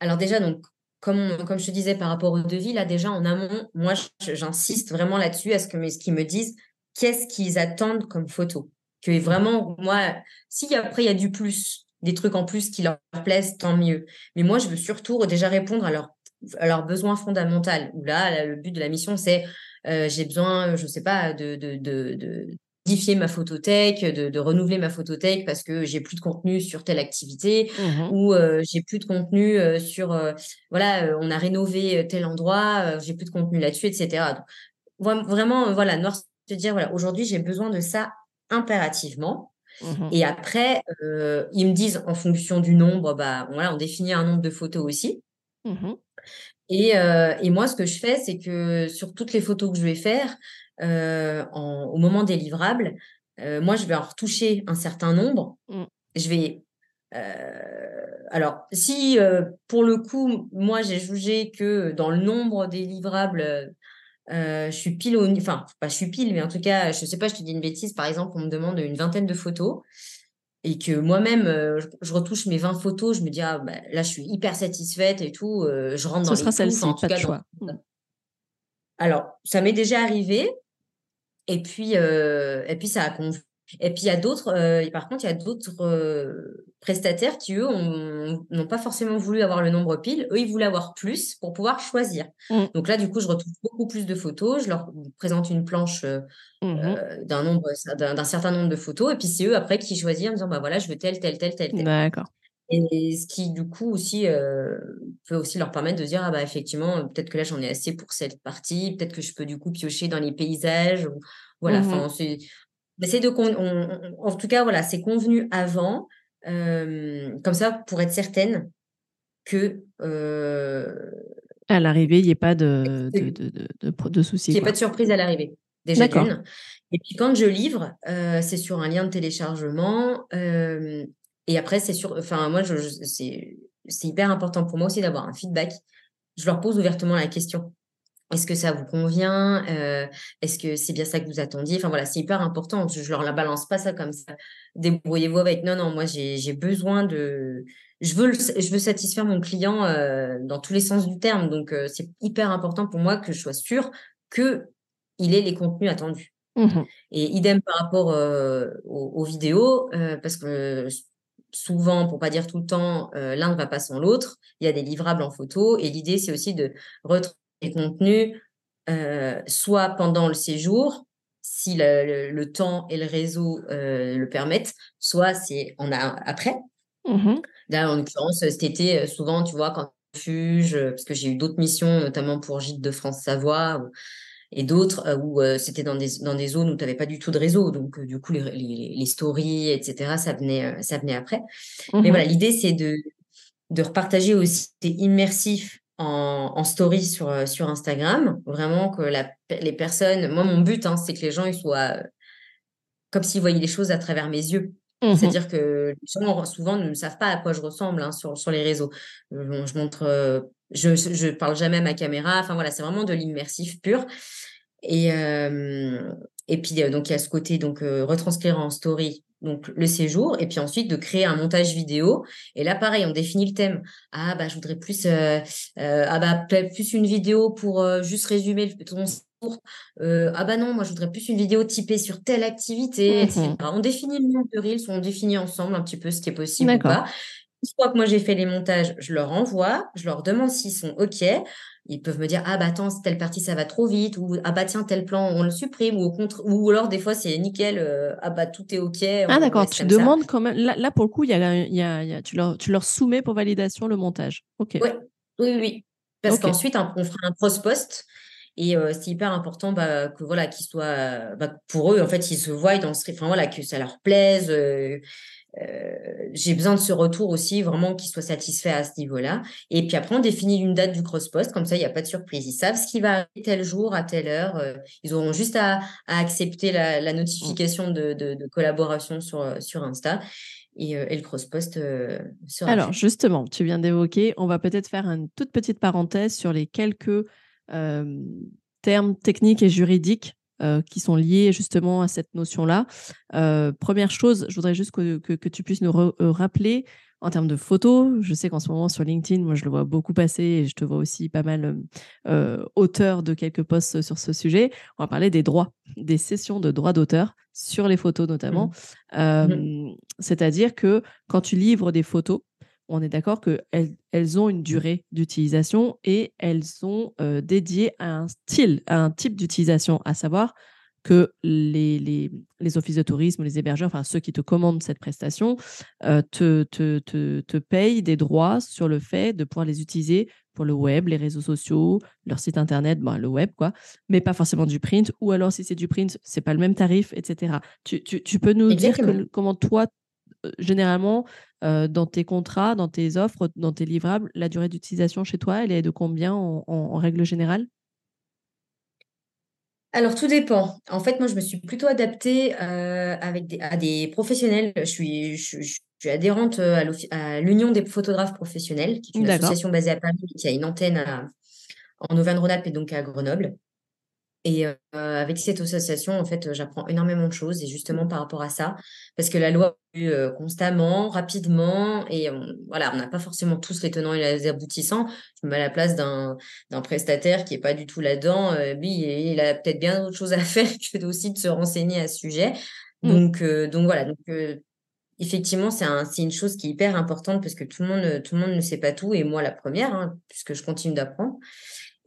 Alors déjà, donc, comme, comme je te disais par rapport au devis, là déjà en amont, moi j'insiste vraiment là-dessus à ce qu'ils me disent qu'est-ce qu'ils attendent comme photo? Que vraiment, moi, si après il y a du plus, des trucs en plus qui leur plaisent, tant mieux. Mais moi, je veux surtout déjà répondre à, leur, à leurs besoins fondamentaux. Là, le but de la mission, c'est euh, j'ai besoin, je ne sais pas, de, de, de, modifier ma photothèque, de, renouveler ma photothèque parce que j'ai plus de contenu sur telle activité mmh ou euh, j'ai plus de contenu euh, sur voilà on a rénové tel endroit, j'ai plus de contenu là-dessus, etc. vraiment voilà noir te dire voilà aujourd'hui j'ai besoin de ça impérativement. Mmh Et après, ils me disent en fonction du nombre, bah, voilà, on définit un nombre de photos aussi. Mmh et, et, moi, ce que je fais, c'est que sur toutes les photos que je vais faire, au moment des livrables, moi, je vais en retoucher un certain nombre. Mmh. Je vais. alors, si pour le coup, moi, j'ai jugé que dans le nombre des livrables, je suis pile au. Enfin, pas je suis pile, mais en tout cas, je sais pas, je te dis une bêtise. Par exemple, on me demande une vingtaine de photos et que moi-même, je, retouche mes 20 photos, je me dis, ah, bah, là, je suis hyper satisfaite et tout, je rentre dans Ce sera celle-ci, pas de choix. Alors, ça m'est déjà arrivé, et puis, et puis ça a convenu et puis il y a d'autres, euh, par contre, il y a d'autres euh, prestataires qui, eux, n'ont pas forcément voulu avoir le nombre pile. Eux, ils voulaient avoir plus pour pouvoir choisir. Mmh. Donc là, du coup, je retrouve beaucoup plus de photos. Je leur présente une planche euh, mmh d'un nombre, d'un certain nombre de photos. Et puis c'est eux après qui choisissent en disant, bah voilà, je veux tel, tel, tel, tel. D'accord. Et ce qui, du coup, aussi peut aussi leur permettre de dire, ah bah effectivement, peut-être que là, j'en ai assez pour cette partie. Peut-être que je peux, du coup, piocher dans les paysages. Voilà, mmh enfin, c'est c'est de en tout cas, voilà, c'est convenu avant, euh, comme ça, pour être certaine que. Euh, à l'arrivée, il n'y ait pas de, de, de, de, soucis. Il n'y ait pas de surprise à l'arrivée, déjà d'une. Et puis quand je livre, euh, c'est sur un lien de téléchargement. Et après, c'est sur. Enfin, moi, je, c'est hyper important pour moi aussi d'avoir un feedback. Je leur pose ouvertement la question. Est-ce que ça vous convient? Euh, Est-ce que c'est bien ça que vous attendiez? Enfin voilà, c'est hyper important. Je, ne leur la balance pas ça comme ça. Débrouillez-vous avec. Non, non, moi j'ai besoin de. Je veux, je veux satisfaire mon client euh, dans tous les sens du terme. Donc euh, c'est hyper important pour moi que je sois sûre que il ait les contenus attendus. Mmh Et idem par rapport aux, vidéos, parce que souvent, pour pas dire tout le temps, l'un ne va pas sans l'autre. Il y a des livrables en photo et l'idée, c'est aussi de retrouver les contenus, euh, soit pendant le séjour, si le, temps et le réseau euh, le permettent, soit c'est on a après. Mmh Là, en l'occurrence, cet été, euh, souvent, tu vois, quand fuge, parce que j'ai eu d'autres missions, notamment pour Gîte de France-Savoie et d'autres où c'était dans des, dans des zones où tu n'avais pas du tout de réseau. Donc, du coup, les, les, stories, etc., ça venait, ça venait après. Mais mmh voilà, l'idée, c'est de, de repartager aussi immersif en, story sur, euh, sur Instagram. Vraiment que la, les personnes, moi, mon but, hein, c'est que les gens ils soient euh, comme s'ils voyaient les choses à travers mes yeux. Mmh C'est-à-dire que les gens souvent ne savent pas à quoi je ressemble hein, sur, sur les réseaux. Euh, je, montre, je, je parle jamais à ma caméra. Enfin voilà, c'est vraiment de l'immersif pur. Et, et puis donc il y a ce côté donc retranscrire en story donc le séjour, et puis ensuite de créer un montage vidéo. Et là, pareil, on définit le thème. Ah bah je voudrais plus, euh, euh, ah bah plus une vidéo pour euh, juste résumer ton séjour. ah bah non, moi je voudrais plus une vidéo typée sur telle activité, etc. Mmh on définit le nombre de reels, on définit ensemble un petit peu ce qui est possible ou pas. Une fois que moi j'ai fait les montages, je leur envoie, je leur demande s'ils sont OK. ils peuvent me dire ah bah attends telle partie ça va trop vite ou ah bah tiens tel plan on le supprime ou au contre ou alors des fois c'est nickel euh, ah bah tout est ok ah d'accord tu demandes quand même là, pour le coup il y a, y a, tu leur tu leur soumets pour validation le montage. Ok. Oui oui oui. Parce qu'ensuite on fera un cross post et euh, c'est hyper important bah, que voilà qu'ils soient bah, pour eux en fait ils se voient dans ce enfin voilà que ça leur plaise euh, euh, j'ai besoin de ce retour aussi, vraiment qu'ils soient satisfaits à ce niveau-là. Et puis après, on définit une date du cross-post, comme ça, il n'y a pas de surprise. Ils savent ce qui va arriver tel jour, à telle heure. Euh, ils auront juste à, accepter la, notification de, collaboration sur, euh, sur Insta. Et, le cross-post sera Alors, justement, tu viens d'évoquer, on va peut-être faire une toute petite parenthèse sur les quelques termes techniques et juridiques euh, qui sont liées justement à cette notion-là. Euh, première chose, je voudrais juste que, que, tu puisses nous euh, rappeler en termes de photos. Je sais qu'en ce moment sur LinkedIn, moi je le vois beaucoup passer et je te vois aussi pas mal auteur de quelques posts sur ce sujet. On va parler des droits, des sessions de droits d'auteur sur les photos notamment. Mmh. Mmh. C'est-à-dire que quand tu livres des photos, on est d'accord qu'elles elles ont une durée d'utilisation et elles sont euh, dédiées à un style, à un type d'utilisation, à savoir que les, les, les, offices de tourisme, les hébergeurs, enfin ceux qui te commandent cette prestation, euh, te, te, te, te, payent des droits sur le fait de pouvoir les utiliser pour le web, les réseaux sociaux, leur site internet, ben, le web, quoi, mais pas forcément du print, ou alors si c'est du print, c'est pas le même tarif, etc. Tu, tu, tu peux nous dire comment toi, généralement, euh, dans tes contrats, dans tes offres, dans tes livrables, la durée d'utilisation chez toi, elle est de combien en, règle générale? Alors, tout dépend. En fait, moi, je me suis plutôt adaptée euh, avec à des professionnels. Je suis, je, suis adhérente à l'Union des photographes professionnels, qui est une association basée à Paris, qui a une antenne en Auvergne-Rhône-Alpes et donc à Grenoble. Et avec cette association, en fait, j'apprends énormément de choses et justement par rapport à ça, parce que la loi euh, constamment, rapidement, et voilà, on n'a pas forcément tous les tenants et les aboutissants. Je me mets à la place d'un prestataire qui est pas du tout là-dedans. lui, il a peut-être bien d'autres choses à [laughs] faire que aussi de se renseigner à ce sujet. Mmh. Donc, donc voilà. Donc, effectivement, c'est un, une chose qui est hyper importante parce que tout le monde, tout le monde ne sait pas tout, et moi la première, hein, puisque je continue d'apprendre.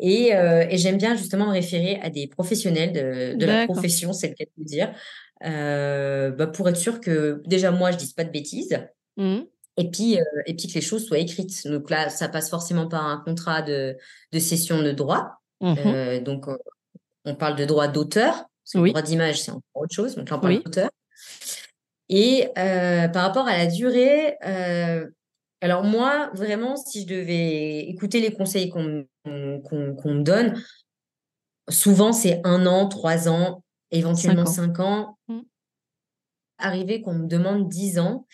Euh, et, j'aime bien justement me référer à des professionnels de, la profession, c'est le cas de dire, euh, bah, pour être sûr que déjà moi, je ne dise pas de bêtises. Mmh. Et puis, euh, et puis que les choses soient écrites. Donc là, ça passe forcément par un contrat de, de cession de droit. Mmh donc, on parle de droit d'auteur. Parce que le droit d'image, c'est encore autre chose. Donc là, on parle d'auteur. Et par rapport à la durée, alors moi, vraiment, si je devais écouter les conseils qu'on me donne, souvent c'est un an, trois ans, éventuellement cinq ans. Mmh. Arrivé qu'on me demande dix ans.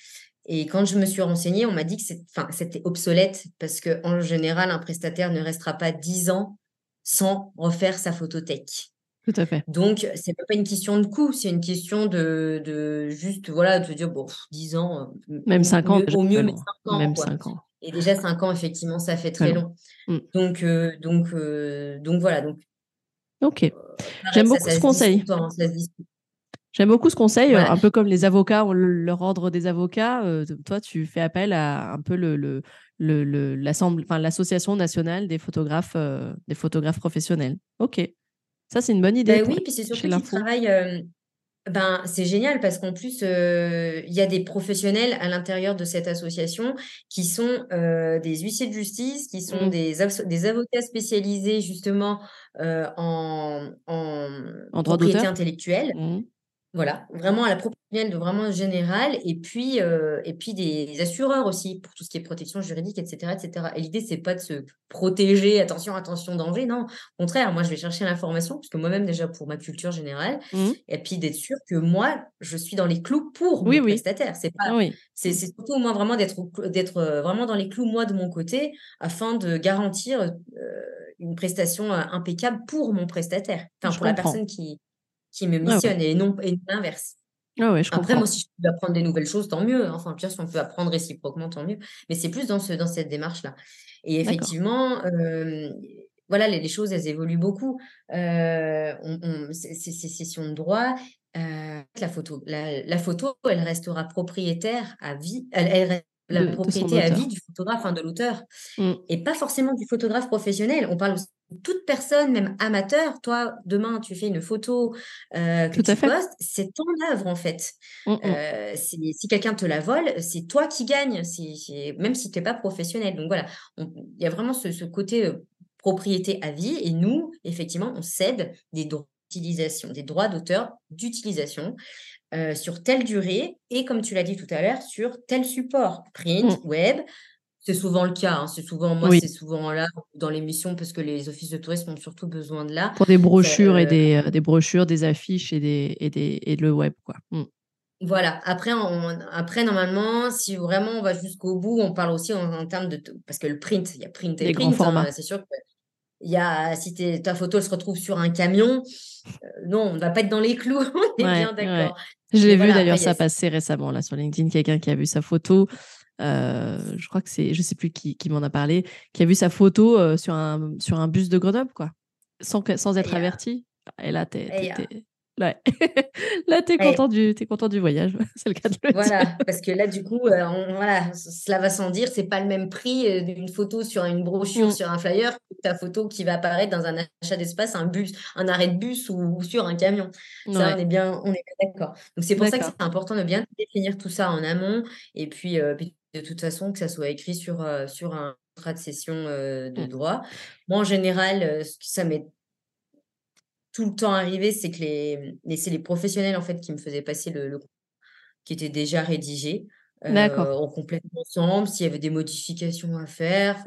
Et quand je me suis renseignée, on m'a dit que c'était obsolète parce qu'en général, un prestataire ne restera pas dix ans sans refaire sa photothèque. Tout à fait. Donc, c'est pas une question de coût, c'est une question de, de juste, voilà, de dire, bon, 10 ans. Euh, même 5 ans. au mieux, mais 5 ans. Même 5 ans. Et déjà, 5 ans, effectivement, ça fait très long. Mmh. Donc, euh, donc, euh, donc, voilà. Donc, ok. J'aime beaucoup ce conseil. J'aime beaucoup ce conseil, un peu comme les avocats ont leur ordre des avocats. toi, tu fais appel à un peu le, le, le, l'association nationale des photographes, des photographes professionnels. Ok. Ça, c'est une bonne idée. Ben oui, puis c'est surtout qu'ils travaillent. Euh, ben, c'est génial parce qu'en plus, euh, il y a des professionnels à l'intérieur de cette association qui sont euh, des huissiers de justice, qui sont mmh. des, des avocats spécialisés justement en, en, en, droit propriété intellectuelle. Mmh. Voilà, vraiment à la proportionnelle de vraiment général, et puis, euh, et puis des assureurs aussi pour tout ce qui est protection juridique, etc. etc. Et l'idée, c'est pas de se protéger, attention, attention, danger, non. Au contraire, moi, je vais chercher l'information, parce que moi-même, déjà, pour ma culture générale, mmh. et puis d'être sûr que moi, je suis dans les clous pour oui, mon oui. prestataire. C'est pas, oui. c'est, surtout moi vraiment d'être, d'être euh, vraiment dans les clous, moi, de mon côté, afin de garantir euh, une prestation impeccable pour mon prestataire, enfin, pour la personne qui qui me missionne et non et l'inverse. Ah ouais, je Après, moi, si je peux apprendre des nouvelles choses, tant mieux. Hein. Enfin, pire, si on peut apprendre réciproquement, tant mieux. Mais c'est plus dans, ce, dans cette démarche-là. Et effectivement, euh, voilà, les, les, choses, elles évoluent beaucoup. Euh, on, ces, sessions de droit, euh, la, photo, la, la, photo, elle restera propriétaire à vie. Elle, elle la propriété à vie du photographe, hein, de l'auteur, mmh. et pas forcément du photographe professionnel. On parle aussi toute personne, même amateur. Toi, demain, tu fais une photo euh, que tu postes, c'est ton œuvre en fait. Mmh, mmh. Euh, si quelqu'un te la vole, c'est toi qui gagnes, même si tu n'es pas professionnel. Donc voilà, il y a vraiment ce, côté euh, propriété à vie, et nous, effectivement, on cède des droits d'utilisation, des droits d'auteur d'utilisation sur telle durée et, comme tu l'as dit tout à l'heure, sur tel support, print, mmh. web. C'est souvent le cas. Hein. C'est souvent, moi, c'est souvent là dans l'émission parce que les offices de tourisme ont surtout besoin de là. Pour des brochures et euh, des, euh, des, brochures, des affiches et, des, et, des, et le web, quoi. Mmh. Voilà. Après, après, normalement, si vraiment on va jusqu'au bout, on parle aussi en, termes de. Parce que le print, il y a print et print. Hein, c'est sûr que il y a, si ta photo se retrouve sur un camion, non, on ne va pas être dans les clous, [laughs] on est bien d'accord. Je l'ai vu d'ailleurs ça passer récemment là sur LinkedIn, quelqu'un qui a vu sa photo. Euh, je crois que c'est, je sais plus qui, qui m'en a parlé, qui a vu sa photo euh, sur un sur un bus de Grenoble quoi, sans sans être averti. Et là, t'es, Ouais. [laughs] là, tu es, content du, es content du voyage, [laughs] c'est le cas de le Voilà, [laughs] parce que là, du coup, euh, voilà, cela va sans dire, c'est pas le même prix d'une photo sur une brochure, mmh. sur un flyer, que ta photo qui va apparaître dans un achat d'espace, un bus, un arrêt de bus ou, sur un camion. Ça, on est bien, on est d'accord. Donc, c'est pour ça que c'est important de bien définir tout ça en amont et puis, euh, de toute façon, que ça soit écrit sur, sur un contrat de cession de mmh. droit. Moi, en général, ça m'est tout le temps arrivé, c'est que les, c'est les professionnels en fait qui me faisaient passer le, qui était déjà rédigé. Euh, on complète ensemble s'il y avait des modifications à faire.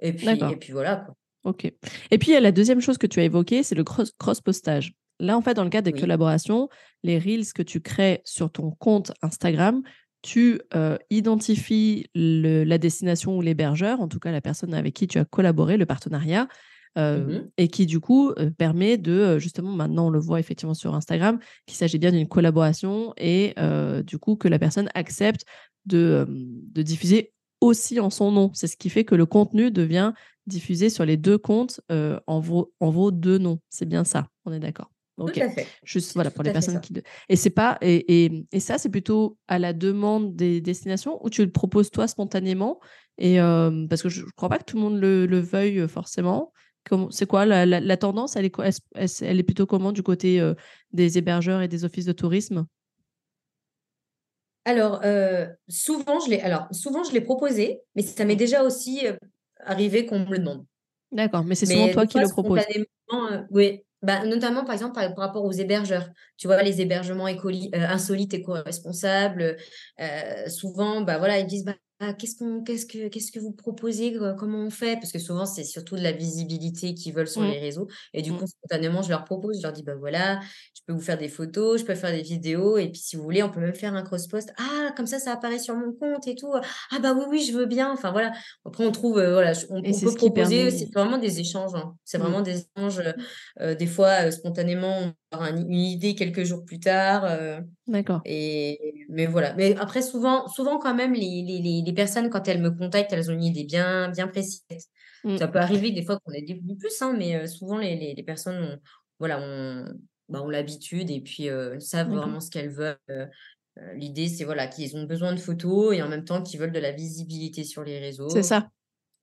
Et puis, et puis voilà. Quoi. Ok. Et puis la deuxième chose que tu as évoquée, c'est le cross, cross postage. Là, en fait, dans le cadre des collaborations, les reels que tu crées sur ton compte Instagram, tu euh, identifies la destination ou l'hébergeur, en tout cas la personne avec qui tu as collaboré, le partenariat, Mmh et qui du coup permet de justement maintenant on le voit effectivement sur Instagram qu'il s'agit bien d'une collaboration et du coup que la personne accepte de, de diffuser aussi en son nom. C'est ce qui fait que le contenu devient diffusé sur les deux comptes en, vos, en vos deux noms. C'est bien ça, on est d'accord? Ok. Tout à fait. Juste voilà pour les personnes qui et c'est pas et, et, et ça c'est plutôt à la demande des destinations ou tu le proposes toi spontanément? Et parce que je, ne crois pas que tout le monde le, le veuille forcément c'est quoi la, tendance? Elle est, elle est plutôt comment du côté euh, des hébergeurs et des offices de tourisme? Alors, euh, souvent, je l'ai, alors, souvent, je l'ai proposé, mais ça m'est déjà aussi euh, arrivé qu'on me le demande. D'accord, mais c'est souvent toi qui le proposes. oui, bah, notamment par exemple par, rapport aux hébergeurs. Tu vois, les hébergements insolites et co-responsables, souvent, bah, voilà, ils disent bah, ah, qu'est-ce qu'on qu'est-ce que qu'est-ce que vous proposez comment on fait? Parce que souvent c'est surtout de la visibilité qu'ils veulent sur mmh. les réseaux et du mmh. coup spontanément je leur propose je leur dis bah voilà je peux vous faire des photos je peux faire des vidéos et puis si vous voulez on peut même faire un cross post ah comme ça ça apparaît sur mon compte et tout ah bah oui oui je veux bien enfin voilà après on trouve voilà on, peut proposer c'est vraiment des échanges hein. c'est mmh. vraiment des échanges des fois spontanément une idée quelques jours plus tard. Euh, D'accord. Et mais voilà. Mais après, souvent, souvent quand même, les, les, les, personnes, quand elles me contactent, elles ont une idée bien, bien précise. Mmh. Ça peut arriver des fois qu'on ait des plus, hein, mais euh, souvent, les, les, personnes ont, voilà, ont, bah, ont l'habitude et puis euh, savent vraiment ce qu'elles veulent. L'idée, c'est voilà, qu'ils ont besoin de photos et en même temps qu'ils veulent de la visibilité sur les réseaux. C'est ça.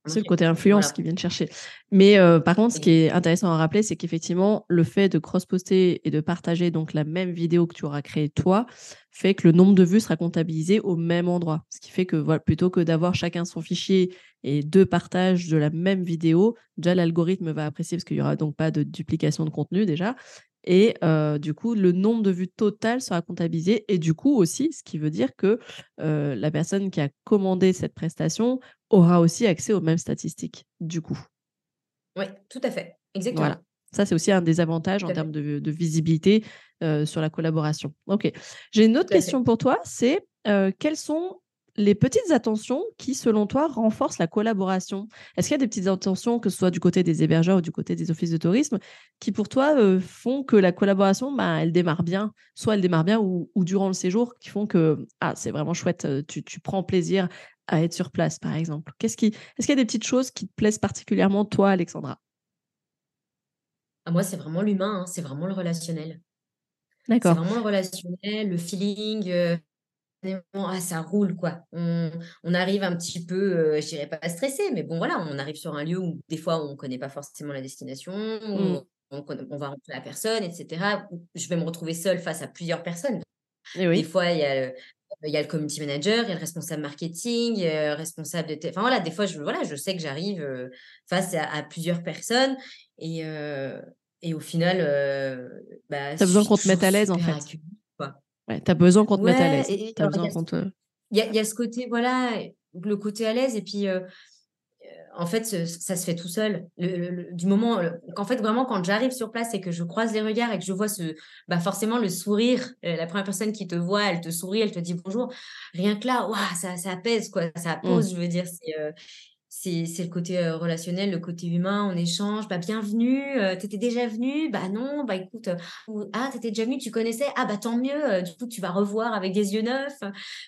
C'est le côté influence qui viennent chercher. Mais euh, par contre, ce qui est intéressant à rappeler, c'est qu'effectivement, le fait de cross-poster et de partager donc la même vidéo que tu auras créée toi fait que le nombre de vues sera comptabilisé au même endroit. Ce qui fait que voilà, plutôt que d'avoir chacun son fichier et deux partages de la même vidéo, déjà l'algorithme va apprécier parce qu'il n'y aura donc pas de duplication de contenu déjà. Et du coup, le nombre de vues totales sera comptabilisé. Et du coup aussi, ce qui veut dire que la personne qui a commandé cette prestation aura aussi accès aux mêmes statistiques, du coup. Oui, tout à fait. Exactement. Voilà. Ça, c'est aussi un des avantages en termes de, visibilité sur la collaboration. OK. J'ai une autre question pour toi, c'est quels sont les petites attentions qui, selon toi, renforcent la collaboration? Est-ce qu'il y a des petites attentions, que ce soit du côté des hébergeurs ou du côté des offices de tourisme, qui pour toi euh, font que la collaboration, bah, elle démarre bien, soit elle démarre bien ou, durant le séjour, qui font que ah, c'est vraiment chouette, euh, tu, prends plaisir à être sur place, par exemple Qu'est-ce qui... Est-ce qu'il y a des petites choses qui te plaisent particulièrement, toi, Alexandra? Ah, Moi, c'est vraiment l'humain, hein, c'est vraiment le relationnel. D'accord. C'est vraiment le relationnel, le feeling. Euh, ah, ça roule, quoi. On, on arrive un petit peu, je dirais pas stressé, mais bon, voilà, on arrive sur un lieu où des fois on ne connaît pas forcément la destination, Mmh. on, on va rencontrer la personne, etc. Je vais me retrouver seule face à plusieurs personnes. Et Des fois, il y a, il y a le community manager, il y a le responsable marketing, responsable de... Enfin voilà, des fois, je, voilà, je sais que j'arrive face à, à, plusieurs personnes et, et au final, bah, tu as besoin qu'on te mette à l'aise en fait. Quoi. Ouais, tu as besoin qu'on te ouais, mette à l'aise. il y a qu'on te. Il y a, il y a ce côté, voilà, le côté à l'aise, et puis euh, euh, en fait, ce- ça se fait tout seul. Le- le- le- du moment, qu'en fait, vraiment, quand j'arrive sur place et que je croise les regards et que je vois ce, bah forcément le sourire, euh, la première personne qui te voit, elle te sourit, elle te dit bonjour. Rien que là, ça, ça apaise, quoi. Ça Mmh. pose, je veux dire. C'est, euh, c'est, le côté euh, relationnel, le côté humain, on échange. Bah, bienvenue, euh, t'étais déjà venu? Bah non, bah écoute, euh, ah, t'étais déjà venu, tu connaissais? Ah, bah tant mieux, du coup, tu vas revoir avec des yeux neufs.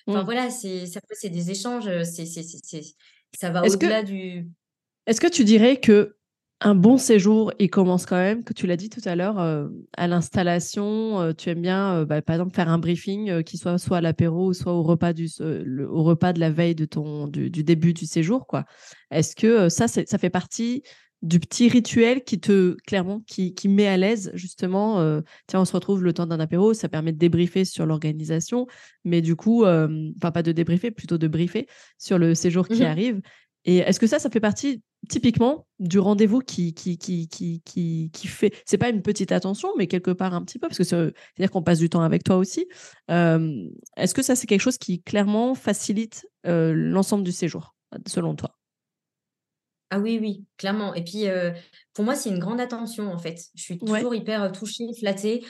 Enfin Mmh. voilà, c'est des échanges, c'est c'est c'est c'est ça va que- au-delà du Est-ce que tu dirais que un bon séjour, il commence quand même, que tu l'as dit tout à l'heure, euh, à l'installation, euh, tu aimes bien, euh, bah, par exemple, faire un briefing qui soit soit à l'apéro ou soit au repas, du, le- au repas de la veille de ton, du, du début du séjour, quoi. Est-ce que ça, c'est- ça fait partie du petit rituel qui te, clairement, qui, qui met à l'aise, justement, tiens, on se retrouve le temps d'un apéro, ça permet de débriefer sur l'organisation, mais du coup, enfin, pas de débriefer, plutôt de briefer sur le séjour qui Mmh arrive. Et est-ce que ça, ça fait partie typiquement du rendez-vous qui, qui, qui, qui, qui, qui fait. C'est pas une petite attention, mais quelque part un petit peu, parce que c'est- c'est-à-dire qu'on passe du temps avec toi aussi. Euh, Est-ce que ça, c'est quelque chose qui clairement facilite euh, l'ensemble du séjour, selon toi? Ah oui, oui, clairement et puis, heu, pour moi, c'est une grande attention, en fait. Je suis Ouais. toujours hyper, touchée, flattée,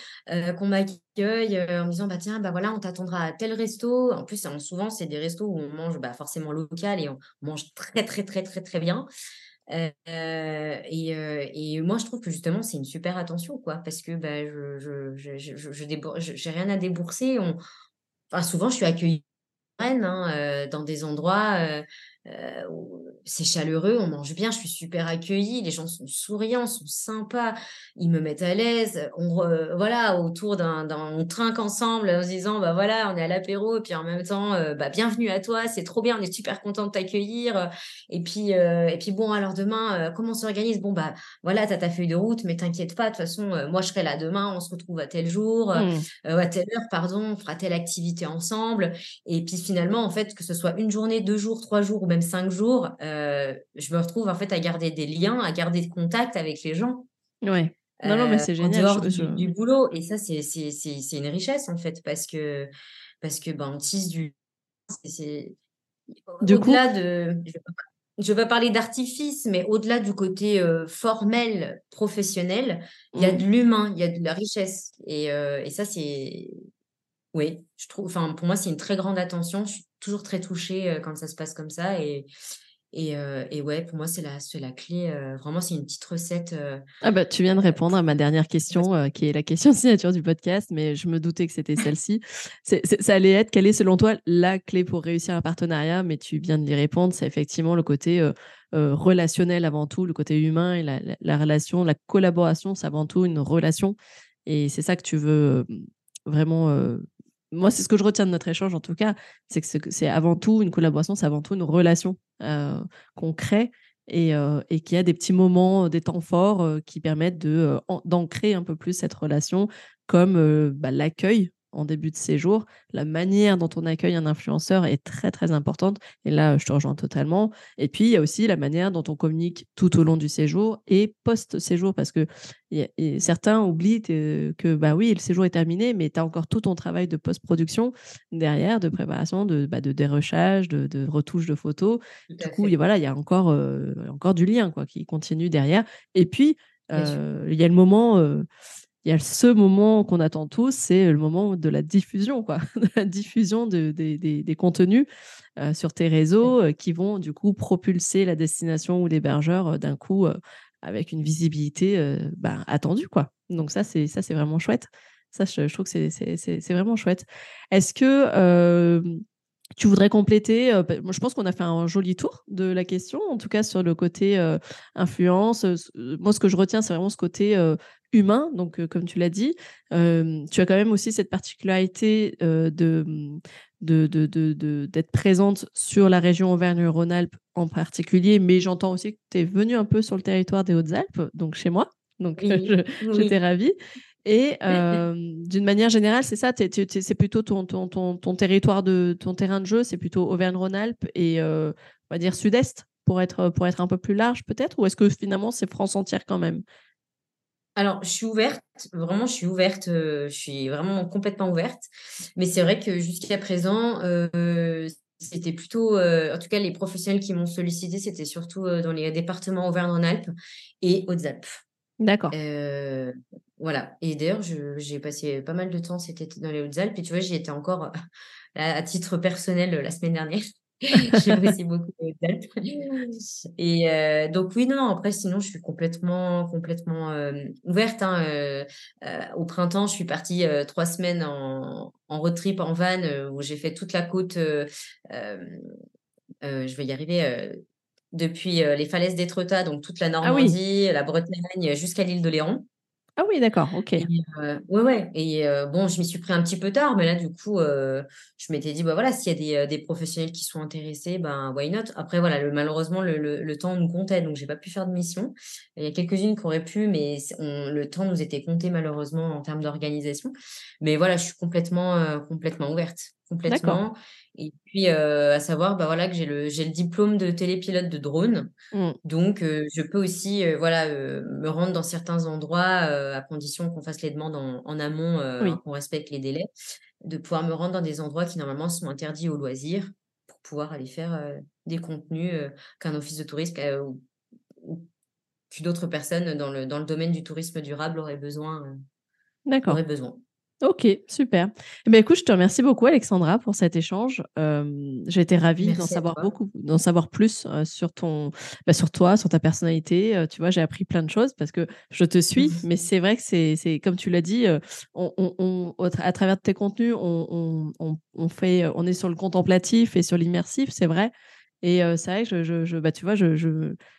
qu'on m'accueille, en me disant: «Bah, tiens, bah, voilà, on t'attendra à tel resto». En plus, hein, souvent, c'est des restos où on mange, bah, forcément local et on mange très, très, très, très, très bien. Et et moi, je trouve que justement, c'est une super attention, quoi, parce que, bah, je je je je rien à débourser. Enfin, souvent, je suis accueillie hein, dans des endroits, où c'est chaleureux, on mange bien, je suis super accueillie, les gens sont souriants, sont sympas, ils me mettent à l'aise. On re voilà, autour d'un on trinque ensemble en se disant: «Bah, voilà, on est à l'apéro» et puis en même temps, heu, bah, «Bienvenue à toi, c'est trop bien, on est super content de t'accueillir», et puis, heu et puis bon, alors demain, comment on s'organise? Bon, bah, voilà, tu as ta feuille de route, mais t'inquiète pas, de toute façon, moi je serai là demain, on se retrouve à tel jour, Mmh. à telle heure, pardon, on fera telle activité ensemble. Et puis finalement, en fait, que ce soit une journée, deux jours, trois jours ou même cinq jours, heu, je me retrouve en fait à garder des liens, à garder des contacts avec les gens, Ouais. Non, non, mais c'est en génial. dehors Je- du je- du boulot et ça, c'est c'est c'est c'est une richesse en fait parce que parce que, ben, on tisse du c'est coup, de je vais pas parler d'artifice, mais au-delà du côté, heu, formel, professionnel, il y a mmh. de l'humain, il y a de la richesse et et ça, c'est oui, je trouve enfin, pour moi, c'est une très grande attention. Je suis toujours très touchée, heu, quand ça se passe comme ça et et et ouais, pour moi, c'est la la clé, heu, vraiment, c'est une petite recette, Ah bah, tu viens de répondre à ma dernière question, euh, qui est la question [laughs] signature du podcast, mais je me doutais que c'était [laughs] celle-ci. Ça allait être, quelle est selon toi la clé pour réussir un partenariat? Mais tu viens de y répondre, c'est effectivement le côté euh, euh, relationnel avant tout, le côté humain et la, la- la relation, la collaboration, c'est avant tout une relation. Et c'est ça que tu veux euh, vraiment... euh, moi, c'est ce que je retiens de notre échange, en tout cas, c'est que c'est- avant tout une collaboration, c'est avant tout une relation euh, qu'on crée et, euh, qu'il y a des petits moments, des temps forts euh, qui permettent euh, d'ancrer un peu plus cette relation, comme euh, bah, l'accueil en début de séjour. La manière dont on accueille un influenceur est très, très importante. Et là, je te rejoins totalement. Et puis, il y a aussi la manière dont on communique tout au long du séjour et post-séjour, parce que et certains oublient que, bah oui, le séjour est terminé, mais tu as encore tout ton travail de post-production derrière, de préparation, de, bah, de dérochage, de, de retouche de photos du coup, fait, il y a- voilà, il y a encore, euh, encore du lien quoi, qui continue derrière. Et puis, euh, il y a le moment, euh, il y a ce moment qu'on attend tous, c'est le moment de la diffusion, quoi, [laughs] de la diffusion de- des- contenus euh, sur tes réseaux euh, qui vont du coup propulser la destination ou l'hébergeur euh, d'un coup euh, avec une visibilité bah, attendue, quoi. Donc ça, c'est ça, c'est vraiment chouette. Ça, je, trouve que c'est- vraiment chouette. Est-ce que tu voudrais compléter Je pense qu'on a fait un joli tour de la question, en tout cas sur le côté influence. Moi, ce que je retiens, c'est vraiment ce côté humain. Donc, comme tu l'as dit, tu as quand même aussi cette particularité de d'être de, de, présente sur la région Auvergne-Rhône-Alpes en particulier, mais j'entends aussi que tu es venu un peu sur le territoire des Hautes-Alpes, donc chez moi. Donc, j'étais ravie. Et [laughs] d'une manière générale, c'est ça, c'est plutôt ton, ton, ton, ton, territoire de ton terrain de jeu, c'est plutôt Auvergne-Rhône-Alpes et on va dire sud-est pour être, pour être un peu plus large peut-être Ou est-ce que finalement c'est France entière quand même? Alors, je suis ouverte, vraiment, je suis ouverte, je suis vraiment complètement ouverte. Mais c'est vrai que jusqu'à présent, c'était plutôt, en tout cas, les professionnels qui m'ont sollicité, c'était surtout dans les départements Auvergne-Rhône-Alpes et Hautes-Alpes. D'accord. voilà. Et d'ailleurs, j'ai passé pas mal de temps été dans les Hautes-Alpes. Et tu vois, j'y étais encore [laughs] à titre personnel la semaine dernière. [laughs] J'apprécie beaucoup Et euh, donc oui, non, après, sinon, je suis complètement, complètement euh, ouverte. Hein, euh, au printemps, je suis partie trois semaines en, en road trip en van où j'ai fait toute la côte. je vais y arriver. depuis les falaises d'Étretat, donc toute la ah Normandie, la Bretagne, jusqu'à l'île de Léron. Ah oui, d'accord, ok. Oui, ouais, ouais. Et bon, je m'y suis pris un petit peu tard, mais là, du coup, je m'étais dit, bah voilà, s'il y a des, des, professionnels qui sont intéressés, ben why not? Après, voilà, le, malheureusement, le, le, temps nous comptait, donc j'ai pas pu faire de mission. Il y a quelques-unes qui auraient pu, mais le temps nous était compté malheureusement en termes d'organisation. Mais voilà, je suis complètement, complètement ouverte, complètement. Et puis, à savoir, bah, voilà, que j'ai le, le diplôme de télépilote de drone. Mmh. Donc, je peux aussi voilà, me rendre dans certains endroits à condition qu'on fasse les demandes en, amont, qu'on respecte les délais, de pouvoir me rendre dans des endroits qui normalement sont interdits aux loisirs pour pouvoir aller faire des contenus qu'un office de tourisme ou, qu'une autre personne dans le, dans le domaine du tourisme durable aurait besoin. D'accord. Aurait besoin. Ok, super. Eh ben, écoute, je te remercie beaucoup, Alexandra, pour cet échange. J'ai été ravie d'en savoir beaucoup, d'en savoir plus sur ton, bah, sur toi, sur ta personnalité. tu vois, j'ai appris plein de choses parce que je te suis, mais c'est vrai que c'est, comme tu l'as dit, on, on, à travers tes contenus, on, on, fait, on est sur le contemplatif et sur l'immersif, c'est vrai. Et c'est vrai que je, je, bah, tu vois, je,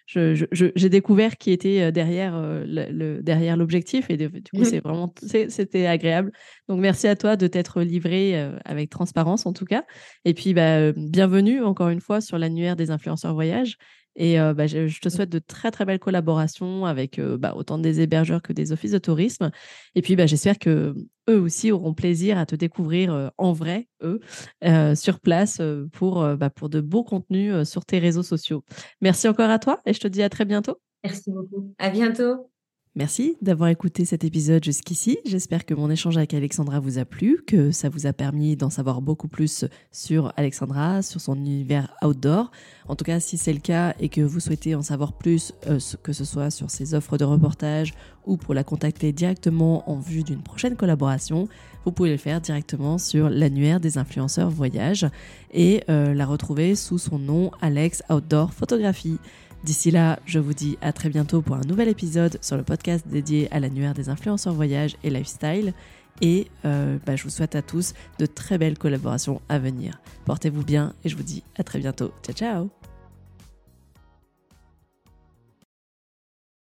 j'ai découvert qui était derrière le, derrière l'objectif et du coup, c'est vraiment, c'était agréable. Donc, merci à toi de t'être livré avec transparence en tout cas. Et puis, bah, bienvenue encore une fois sur l'annuaire des influenceurs voyage. Et bah, je, te souhaite de très très belles collaborations avec bah, autant des hébergeurs que des offices de tourisme. Et puis bah, j'espère que eux aussi auront plaisir à te découvrir en vrai, eux, sur place pour, pour de beaux contenus sur tes réseaux sociaux. Merci encore à toi et je te dis à très bientôt. Merci beaucoup. À bientôt. Merci d'avoir écouté cet épisode jusqu'ici. J'espère que mon échange avec Alexandra vous a plu, que ça vous a permis d'en savoir beaucoup plus sur Alexandra, sur son univers outdoor. En tout cas, si c'est le cas et que vous souhaitez en savoir plus, euh, que ce soit sur ses offres de reportage ou pour la contacter directement en vue d'une prochaine collaboration, vous pouvez le faire directement sur l'annuaire des influenceurs voyage et euh, la retrouver sous son nom Alex Outdoor Photographie. D'ici là, je vous dis à très bientôt pour un nouvel épisode sur le podcast dédié à l'annuaire des influenceurs voyage et lifestyle. Et euh, bah, je vous souhaite à tous de très belles collaborations à venir. Portez-vous bien et je vous dis à très bientôt. Ciao ciao